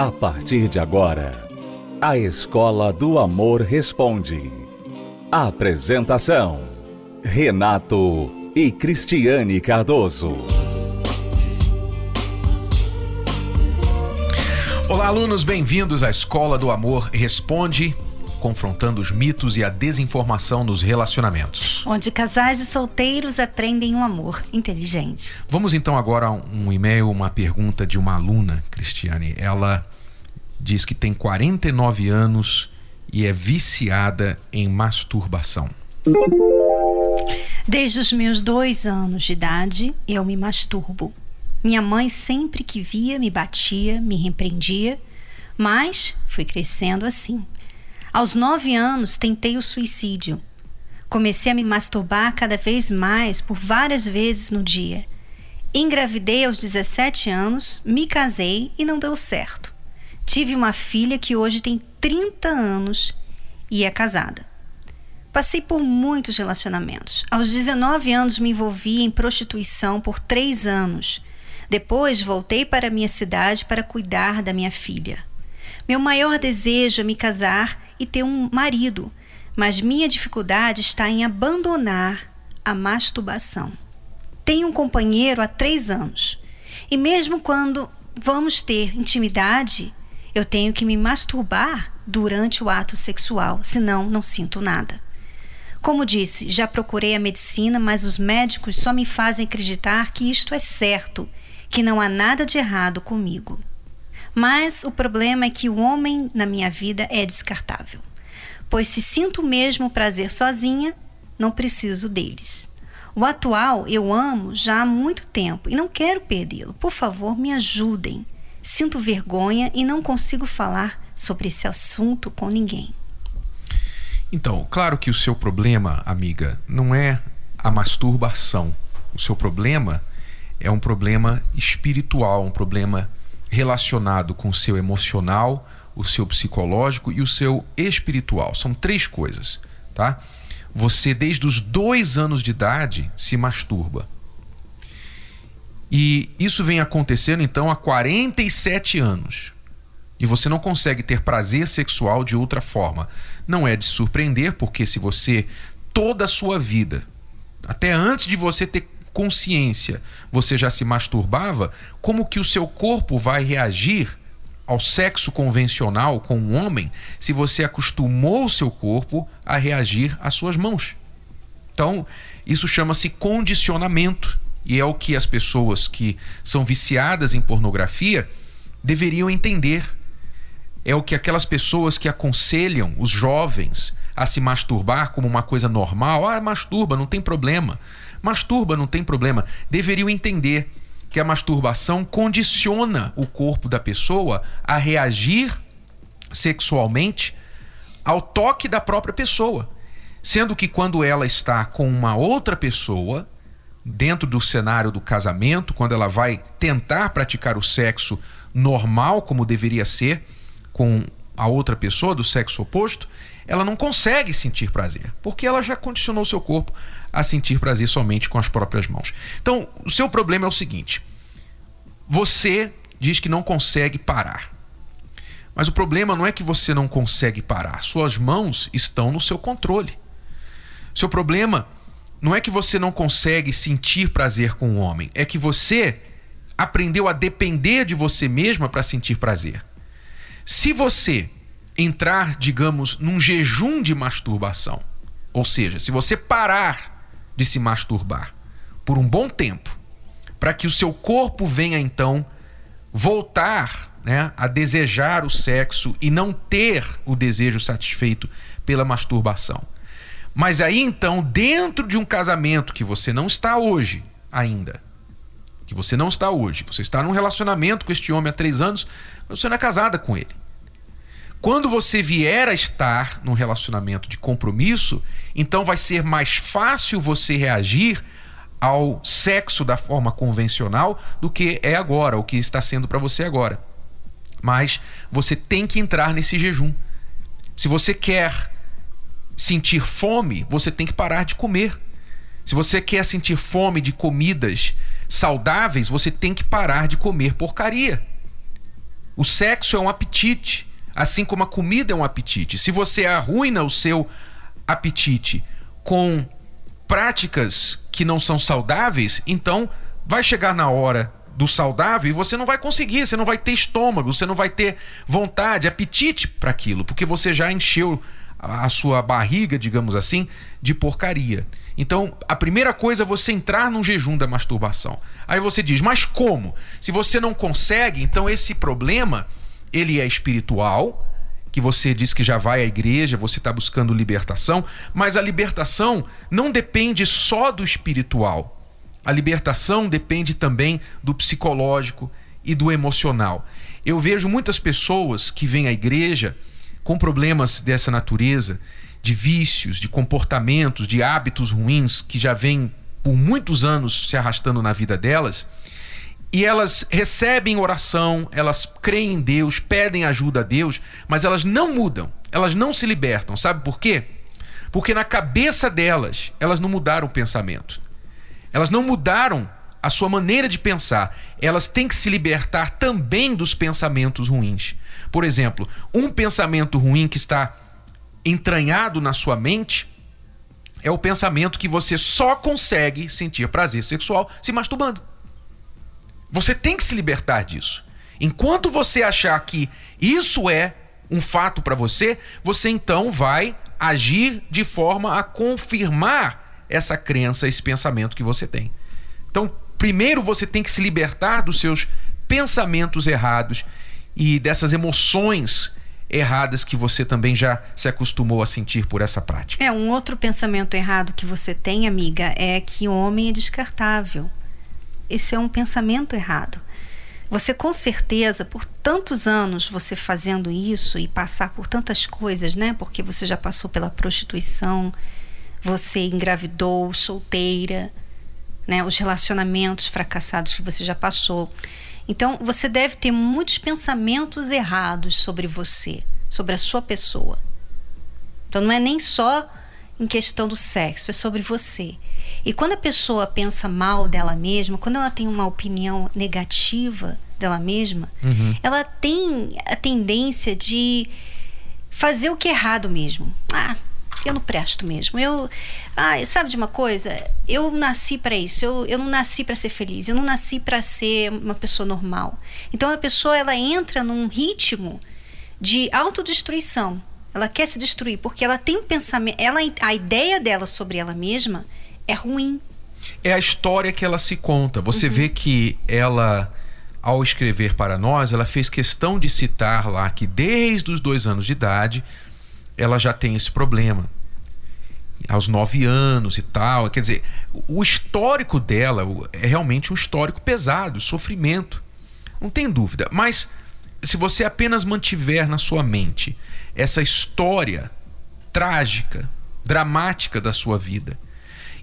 A partir de agora, a Escola do Amor Responde. Apresentação: Renato e Cristiane Cardoso. Olá, alunos, bem-vindos à Escola do Amor Responde, confrontando os mitos e a desinformação nos relacionamentos. Onde casais e solteiros aprendem um amor inteligente. Vamos então agora a um e-mail, uma pergunta de uma aluna, Cristiane. Ela diz que tem 49 anos e é viciada em masturbação. Desde os meus dois anos de idade, eu me masturbo. Minha mãe, sempre que via, me batia, me repreendia, mas fui crescendo assim. Aos nove anos, tentei o suicídio. Comecei a me masturbar cada vez mais, por várias vezes no dia. Engravidei aos 17 anos, me casei e não deu certo. Tive uma filha que hoje tem 30 anos e é casada. Passei por muitos relacionamentos. Aos 19 anos, me envolvi em prostituição por três anos. Depois, voltei para minha cidade para cuidar da minha filha. Meu maior desejo é me casar e ter um marido, mas minha dificuldade está em abandonar a masturbação. Tenho um companheiro há três anos e, mesmo quando vamos ter intimidade, eu tenho que me masturbar durante o ato sexual, senão não sinto nada. Como disse, já procurei a medicina, mas os médicos só me fazem acreditar que isto é certo, que não há nada de errado comigo. Mas o problema é que o homem na minha vida é descartável, pois se sinto mesmo prazer sozinha, não preciso deles. O atual eu amo já há muito tempo e não quero perdê-lo. Por favor, me ajudem. Sinto vergonha e não consigo falar sobre esse assunto com ninguém. Então, claro que o seu problema, amiga, não é a masturbação. O seu problema é um problema espiritual, um problema relacionado com o seu emocional, o seu psicológico e o seu espiritual. São três coisas, tá? Você, desde os dois anos de idade, se masturba. E isso vem acontecendo então há 47 anos. E você não consegue ter prazer sexual de outra forma. Não é de surpreender, porque se você toda a sua vida, até antes de você ter consciência, você já se masturbava, como que o seu corpo vai reagir ao sexo convencional com um homem se você acostumou o seu corpo a reagir às suas mãos? Então, isso chama-se condicionamento. E é o que as pessoas que são viciadas em pornografia deveriam entender. É o que aquelas pessoas que aconselham os jovens a se masturbar como uma coisa normal, ah, masturba, não tem problema. Masturba, não tem problema. Deveriam entender que a masturbação condiciona o corpo da pessoa a reagir sexualmente ao toque da própria pessoa. Sendo que quando ela está com uma outra pessoa, dentro do cenário do casamento, quando ela vai tentar praticar o sexo normal, como deveria ser, com a outra pessoa do sexo oposto, ela não consegue sentir prazer, porque ela já condicionou seu corpo a sentir prazer somente com as próprias mãos. Então, o seu problema é o seguinte: você diz que não consegue parar. Mas o problema não é que você não consegue parar, suas mãos estão no seu controle. Seu problema não é que você não consegue sentir prazer com o homem, é que você aprendeu a depender de você mesma para sentir prazer. Se você entrar, digamos, num jejum de masturbação, ou seja, se você parar de se masturbar por um bom tempo, para que o seu corpo venha então voltar né, a desejar o sexo e não ter o desejo satisfeito pela masturbação. Mas aí então, dentro de um casamento que você não está hoje ainda, que você não está hoje, você está num relacionamento com este homem há três anos, mas você não é casada com ele. Quando você vier a estar num relacionamento de compromisso, então vai ser mais fácil você reagir ao sexo da forma convencional do que é agora, o que está sendo para você agora. Mas você tem que entrar nesse jejum. Se você quer sentir fome, você tem que parar de comer. Se você quer sentir fome de comidas saudáveis, você tem que parar de comer porcaria. O sexo é um apetite, assim como a comida é um apetite. Se você arruina o seu apetite com práticas que não são saudáveis, então vai chegar na hora do saudável e você não vai conseguir, você não vai ter estômago, você não vai ter vontade, apetite para aquilo, porque você já encheu a sua barriga, digamos assim, de porcaria. Então, a primeira coisa é você entrar num jejum da masturbação. Aí você diz: "Mas como? Se você não consegue, então esse problema ele é espiritual, que você diz que já vai à igreja, você está buscando libertação, mas a libertação não depende só do espiritual. A libertação depende também do psicológico e do emocional. Eu vejo muitas pessoas que vêm à igreja com problemas dessa natureza, de vícios, de comportamentos, de hábitos ruins que já vêm por muitos anos se arrastando na vida delas. E elas recebem oração, elas creem em Deus, pedem ajuda a Deus, mas elas não mudam, elas não se libertam. Sabe por quê? Porque na cabeça delas, elas não mudaram o pensamento. Elas não mudaram a sua maneira de pensar. Elas têm que se libertar também dos pensamentos ruins. Por exemplo, um pensamento ruim que está entranhado na sua mente é o pensamento que você só consegue sentir prazer sexual se masturbando. Você tem que se libertar disso. Enquanto você achar que isso é um fato para você, você então vai agir de forma a confirmar essa crença, esse pensamento que você tem. Então, primeiro você tem que se libertar dos seus pensamentos errados e dessas emoções erradas que você também já se acostumou a sentir por essa prática. É, um outro pensamento errado que você tem, amiga, é que o homem é descartável. Esse é um pensamento errado. Você com certeza, por tantos anos você fazendo isso e passar por tantas coisas, né? Porque você já passou pela prostituição, você engravidou, solteira, né? Os relacionamentos fracassados que você já passou. Então, você deve ter muitos pensamentos errados sobre você, sobre a sua pessoa. Então, não é nem só em questão do sexo, é sobre você. E quando a pessoa pensa mal dela mesma, quando ela tem uma opinião negativa dela mesma, uhum. ela tem a tendência de fazer o que é errado mesmo. Ah, eu não presto mesmo. Eu, ah, sabe de uma coisa? Eu nasci para isso. Eu, eu não nasci para ser feliz. Eu não nasci para ser uma pessoa normal. Então a pessoa ela entra num ritmo de autodestruição. Ela quer se destruir porque ela tem um pensamento, ela a ideia dela sobre ela mesma é ruim. É a história que ela se conta. Você uhum. vê que ela ao escrever para nós, ela fez questão de citar lá que desde os dois anos de idade ela já tem esse problema. Aos nove anos e tal. Quer dizer, o histórico dela é realmente um histórico pesado, sofrimento. Não tem dúvida. Mas se você apenas mantiver na sua mente essa história trágica, dramática da sua vida,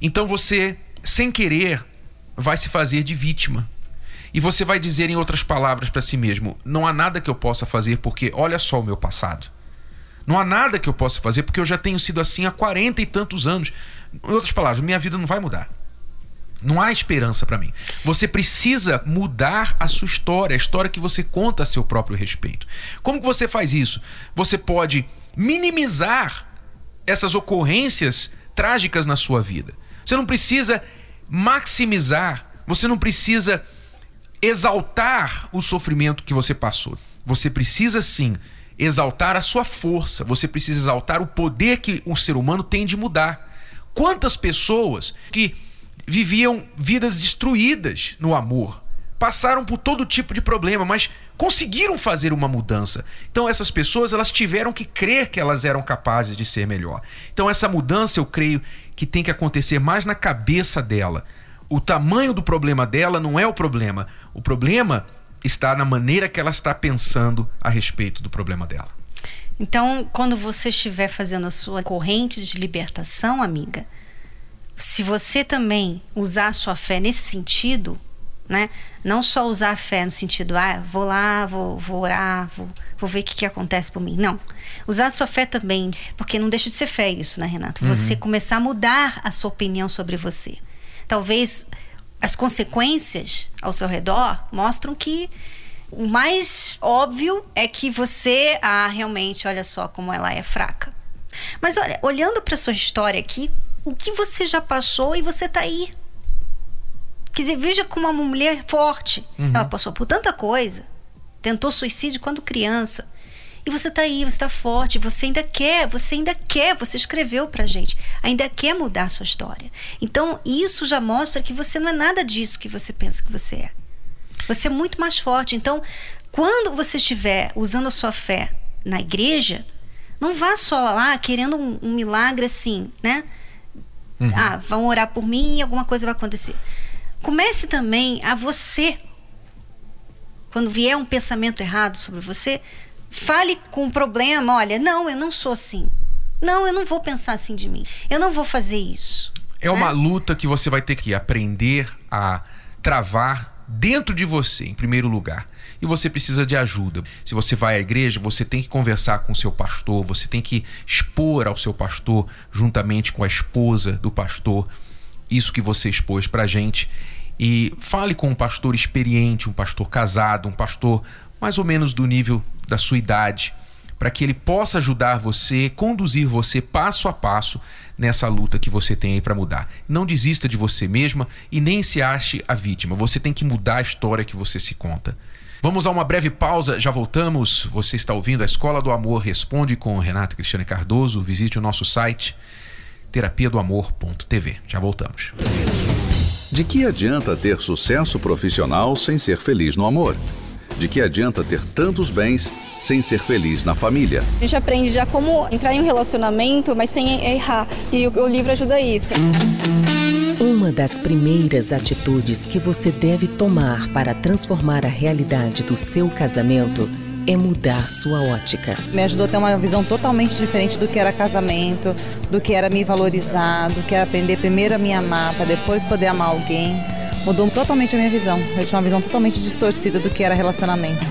então você, sem querer, vai se fazer de vítima. E você vai dizer, em outras palavras, para si mesmo: não há nada que eu possa fazer porque olha só o meu passado. Não há nada que eu possa fazer porque eu já tenho sido assim há 40 e tantos anos. Em outras palavras, minha vida não vai mudar. Não há esperança para mim. Você precisa mudar a sua história, a história que você conta a seu próprio respeito. Como que você faz isso? Você pode minimizar essas ocorrências trágicas na sua vida. Você não precisa maximizar, você não precisa exaltar o sofrimento que você passou. Você precisa sim exaltar a sua força, você precisa exaltar o poder que o ser humano tem de mudar. Quantas pessoas que viviam vidas destruídas no amor, passaram por todo tipo de problema, mas conseguiram fazer uma mudança. Então essas pessoas elas tiveram que crer que elas eram capazes de ser melhor. Então essa mudança eu creio que tem que acontecer mais na cabeça dela. O tamanho do problema dela não é o problema. O problema está na maneira que ela está pensando a respeito do problema dela. Então, quando você estiver fazendo a sua corrente de libertação, amiga, se você também usar a sua fé nesse sentido, né? Não só usar a fé no sentido, ah, vou lá, vou, vou orar, vou, vou ver o que, que acontece por mim. Não. Usar a sua fé também, porque não deixa de ser fé isso, né, Renato? Uhum. Você começar a mudar a sua opinião sobre você. Talvez as consequências ao seu redor mostram que O mais óbvio é que você, ah, realmente, olha só como ela é fraca. Mas olha, olhando para sua história aqui, o que você já passou e você tá aí. Quer dizer, veja como uma mulher forte. Uhum. Ela passou por tanta coisa. Tentou suicídio quando criança. E você tá aí, você tá forte, você ainda quer, você ainda quer, você escreveu pra gente, ainda quer mudar a sua história. Então, isso já mostra que você não é nada disso que você pensa que você é. Você é muito mais forte. Então, quando você estiver usando a sua fé na igreja, não vá só lá querendo um, um milagre assim, né? Uhum. Ah, vão orar por mim e alguma coisa vai acontecer. Comece também a você, quando vier um pensamento errado sobre você, fale com o problema: olha, não, eu não sou assim. Não, eu não vou pensar assim de mim. Eu não vou fazer isso. É né? uma luta que você vai ter que aprender a travar dentro de você, em primeiro lugar. E você precisa de ajuda. Se você vai à igreja, você tem que conversar com o seu pastor, você tem que expor ao seu pastor, juntamente com a esposa do pastor, isso que você expôs pra gente. E fale com um pastor experiente, um pastor casado, um pastor mais ou menos do nível da sua idade, para que ele possa ajudar você, conduzir você passo a passo nessa luta que você tem aí para mudar. Não desista de você mesma e nem se ache a vítima. Você tem que mudar a história que você se conta. Vamos a uma breve pausa, já voltamos. Você está ouvindo a Escola do Amor Responde com Renato Cristiane Cardoso. Visite o nosso site terapia do amor.tv. Já voltamos. De que adianta ter sucesso profissional sem ser feliz no amor? De que adianta ter tantos bens sem ser feliz na família? A gente aprende já como entrar em um relacionamento, mas sem errar. E o livro ajuda isso. Uma das primeiras atitudes que você deve tomar para transformar a realidade do seu casamento é mudar sua ótica. Me ajudou a ter uma visão totalmente diferente do que era casamento, do que era me valorizar, do que era aprender primeiro a me amar, para depois poder amar alguém. Mudou totalmente a minha visão. Eu tinha uma visão totalmente distorcida do que era relacionamento.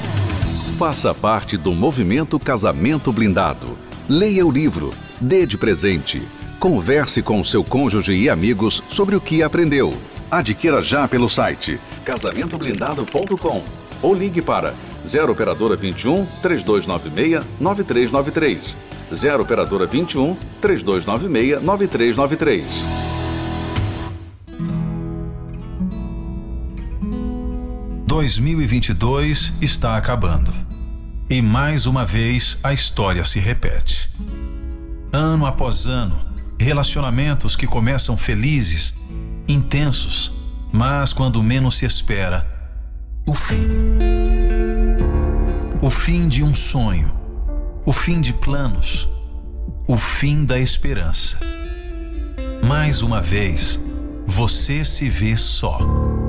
Faça parte do movimento Casamento Blindado. Leia o livro, dê de presente. Converse com seu cônjuge e amigos sobre o que aprendeu. Adquira já pelo site casamentoblindado.com ou ligue para 0 operadora 21 3296 9393. 0 operadora 21 3296 9393. Dois mil e vinte e dois está acabando. E mais uma vez a história se repete. Ano após ano, relacionamentos que começam felizes, intensos, mas quando menos se espera, o fim o fim de um sonho, o fim de planos, o fim da esperança. Mais uma vez, você se vê só.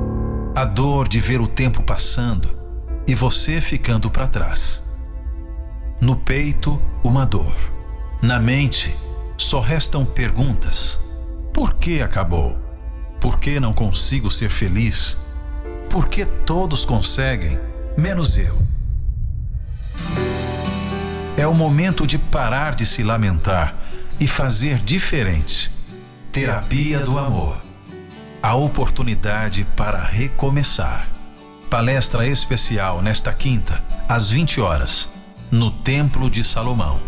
A dor de ver o tempo passando e você ficando para trás. No peito, uma dor. Na mente, só restam perguntas: por que acabou? Por que não consigo ser feliz? Por que todos conseguem, menos eu? É o momento de parar de se lamentar e fazer diferente. Terapia do Amor. A oportunidade para recomeçar. Palestra especial nesta quinta, às 20 horas, no Templo de Salomão.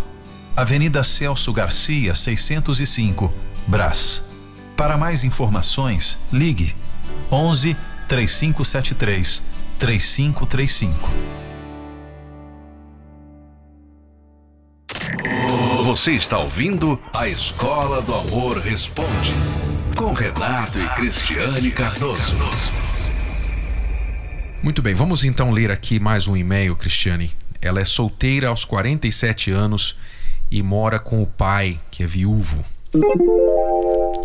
Avenida Celso Garcia, 605, Brás. Para mais informações, ligue 11 3573 3535. Você está ouvindo a Escola do Amor Responde, com Renato e Cristiane Cardoso. Muito bem, vamos então ler aqui mais um e-mail, Cristiane. Ela é solteira aos 47 anos e mora com o pai, que é viúvo.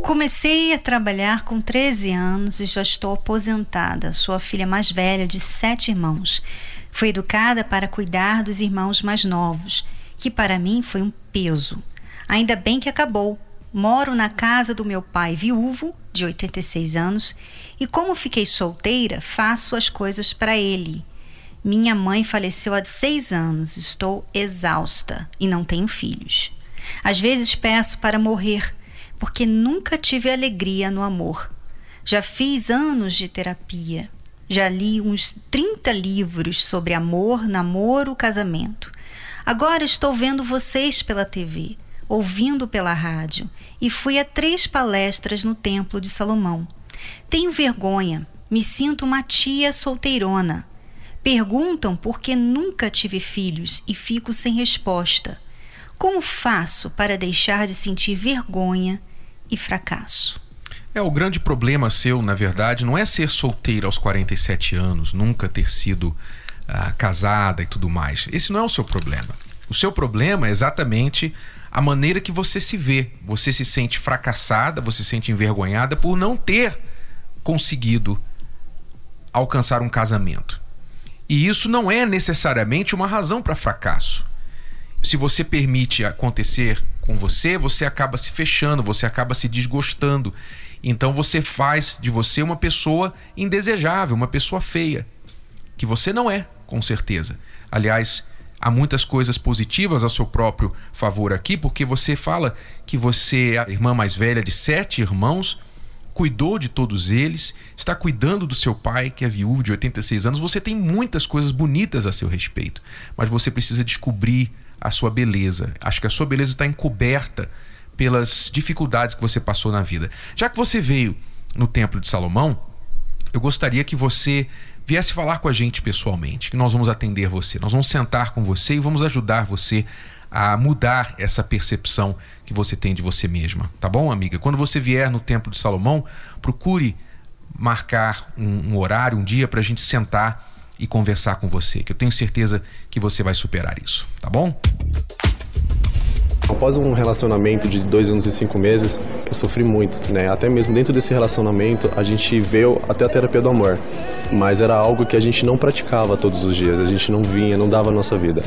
Comecei a trabalhar com 13 anos e já estou aposentada. Sou a filha mais velha de sete irmãos. Fui educada para cuidar dos irmãos mais novos que para mim foi um peso. Ainda bem que acabou. Moro na casa do meu pai viúvo, de 86 anos, e como fiquei solteira, faço as coisas para ele. Minha mãe faleceu há seis anos, estou exausta e não tenho filhos. Às vezes peço para morrer, porque nunca tive alegria no amor. Já fiz anos de terapia. Já li uns 30 livros sobre amor, namoro, casamento. Agora estou vendo vocês pela TV, ouvindo pela rádio e fui a três palestras no Templo de Salomão. Tenho vergonha, me sinto uma tia solteirona. Perguntam por que nunca tive filhos e fico sem resposta. Como faço para deixar de sentir vergonha e fracasso? É, o grande problema seu, na verdade, não é ser solteira aos 47 anos, nunca ter sido ah, casada e tudo mais. Esse não é o seu problema. O seu problema é exatamente a maneira que você se vê. Você se sente fracassada, você se sente envergonhada por não ter conseguido alcançar um casamento. E isso não é necessariamente uma razão para fracasso. Se você permite acontecer com você, você acaba se fechando, você acaba se desgostando. Então você faz de você uma pessoa indesejável, uma pessoa feia, que você não é, com certeza. Aliás, há muitas coisas positivas a seu próprio favor aqui, porque você fala que você é a irmã mais velha de sete irmãos, cuidou de todos eles, está cuidando do seu pai, que é viúvo de 86 anos. Você tem muitas coisas bonitas a seu respeito, mas você precisa descobrir a sua beleza. Acho que a sua beleza está encoberta pelas dificuldades que você passou na vida. Já que você veio no Templo de Salomão, eu gostaria que você viesse falar com a gente pessoalmente, que nós vamos atender você. Nós vamos sentar com você e vamos ajudar você a mudar essa percepção que você tem de você mesma, tá bom, amiga? Quando você vier no Templo de Salomão, procure marcar um, um horário, um dia para a gente sentar e conversar com você, que eu tenho certeza que você vai superar isso, tá bom? Após um relacionamento de dois anos e cinco meses, eu sofri muito, né? Até mesmo dentro desse relacionamento, a gente veio até a terapia do amor, mas era algo que a gente não praticava todos os dias, a gente não vinha, não dava a nossa vida.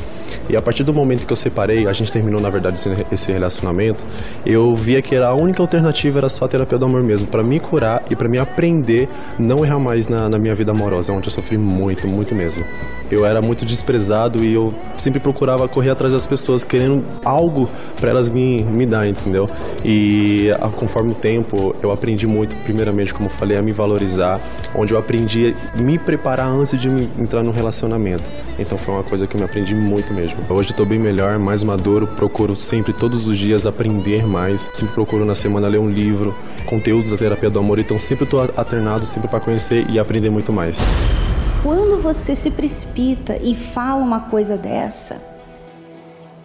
E a partir do momento que eu separei, a gente terminou na verdade esse relacionamento, eu via que era a única alternativa era só a terapia do amor mesmo, para me curar e para me aprender não errar mais na, na minha vida amorosa, onde eu sofri muito, muito mesmo. Eu era muito desprezado e eu sempre procurava correr atrás das pessoas querendo algo para elas me, me dar, entendeu? E a, conforme o tempo, eu aprendi muito, primeiramente, como falei, a me valorizar, onde eu aprendi a me preparar antes de entrar no relacionamento. Então foi uma coisa que eu me aprendi muito mesmo. Hoje estou bem melhor, mais maduro, procuro sempre, todos os dias, aprender mais. Sempre procuro na semana ler um livro, conteúdos da terapia do amor, então sempre estou alternado, sempre para conhecer e aprender muito mais. Quando você se precipita e fala uma coisa dessa,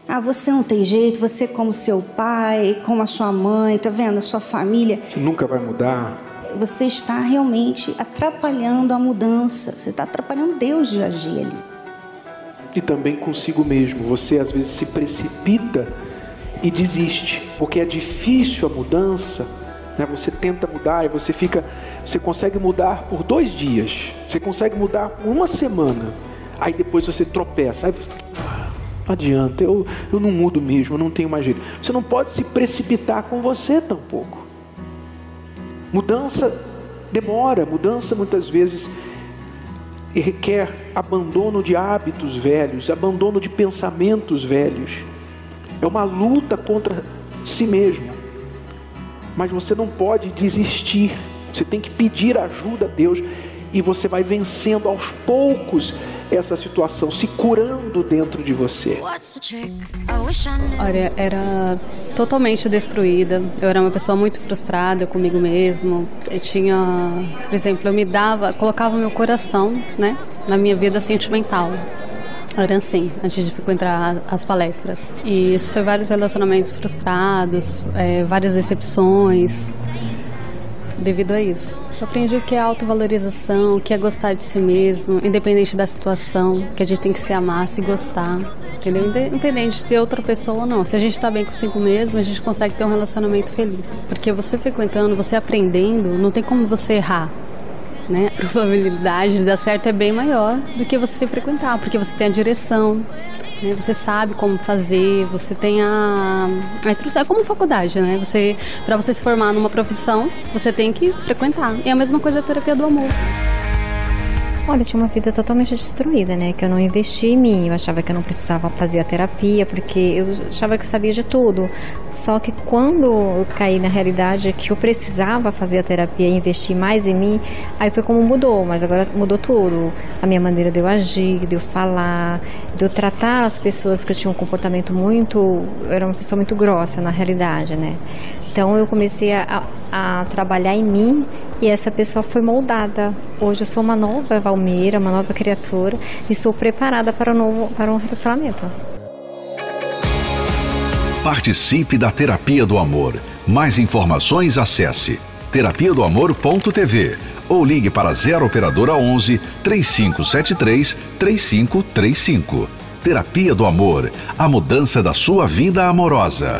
ah, você não tem jeito, você como seu pai, como a sua mãe, tá vendo? A sua família. Nunca vai mudar. Você está realmente atrapalhando a mudança. Você está atrapalhando Deus de agir ali. E também consigo mesmo. Você às vezes se precipita e desiste, porque é difícil a mudança. Né? Você tenta mudar e você fica, você consegue mudar por dois dias, você consegue mudar por uma semana, aí depois você tropeça. Aí, não adianta, eu, eu não mudo mesmo, eu não tenho mais jeito. Você não pode se precipitar com você tampouco. Mudança demora, mudança muitas vezes requer abandono de hábitos velhos, abandono de pensamentos velhos. É uma luta contra si mesmo. Mas você não pode desistir. Você tem que pedir ajuda a Deus e você vai vencendo aos poucos essa situação, se curando dentro de você? Olha, era totalmente destruída. Eu era uma pessoa muito frustrada comigo mesmo. Eu tinha, por exemplo, eu me dava, colocava meu coração, né, na minha vida sentimental. Era assim, antes de frequentar as palestras. E isso foi vários relacionamentos frustrados, é, várias decepções devido a isso. Eu aprendi o que é autovalorização, o que é gostar de si mesmo, independente da situação, que a gente tem que se amar, se gostar, entendeu? Independente de outra pessoa ou não. Se a gente está bem consigo mesmo, a gente consegue ter um relacionamento feliz. Porque você frequentando, você aprendendo, não tem como você errar. Né? A probabilidade de dar certo é bem maior do que você frequentar, porque você tem a direção, né? Você sabe como fazer, você tem a, a instrução. É como faculdade, né? Você, para você se formar numa profissão, você tem que frequentar. E é a mesma coisa da terapia do amor. Olha, eu tinha uma vida totalmente destruída, né? Que eu não investi em mim. Eu achava que eu não precisava fazer a terapia, porque eu achava que eu sabia de tudo. Só que quando eu caí na realidade que eu precisava fazer a terapia e investir mais em mim, aí foi como mudou. Mas agora mudou tudo. A minha maneira de eu agir, de eu falar, de eu tratar as pessoas que eu tinha um comportamento muito. Eu era uma pessoa muito grossa na realidade, né? Então eu comecei a, a, trabalhar em mim e essa pessoa foi moldada. Hoje eu sou uma nova Valmeira, uma nova criatura e sou preparada para um novo para um relacionamento. Participe da Terapia do Amor. Mais informações acesse terapia do amor.tv ou ligue para 0 operadora 11 3573 3535. Terapia do Amor, a mudança da sua vida amorosa.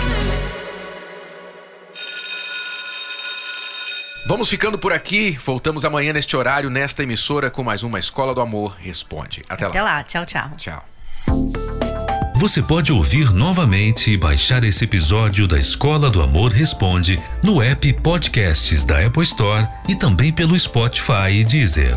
Vamos ficando por aqui. Voltamos amanhã neste horário, nesta emissora, com mais uma Escola do Amor Responde. Até lá. Até lá. Tchau, tchau. Tchau. Você pode ouvir novamente e baixar esse episódio da Escola do Amor Responde no app Podcasts da Apple Store e também pelo Spotify e Deezer.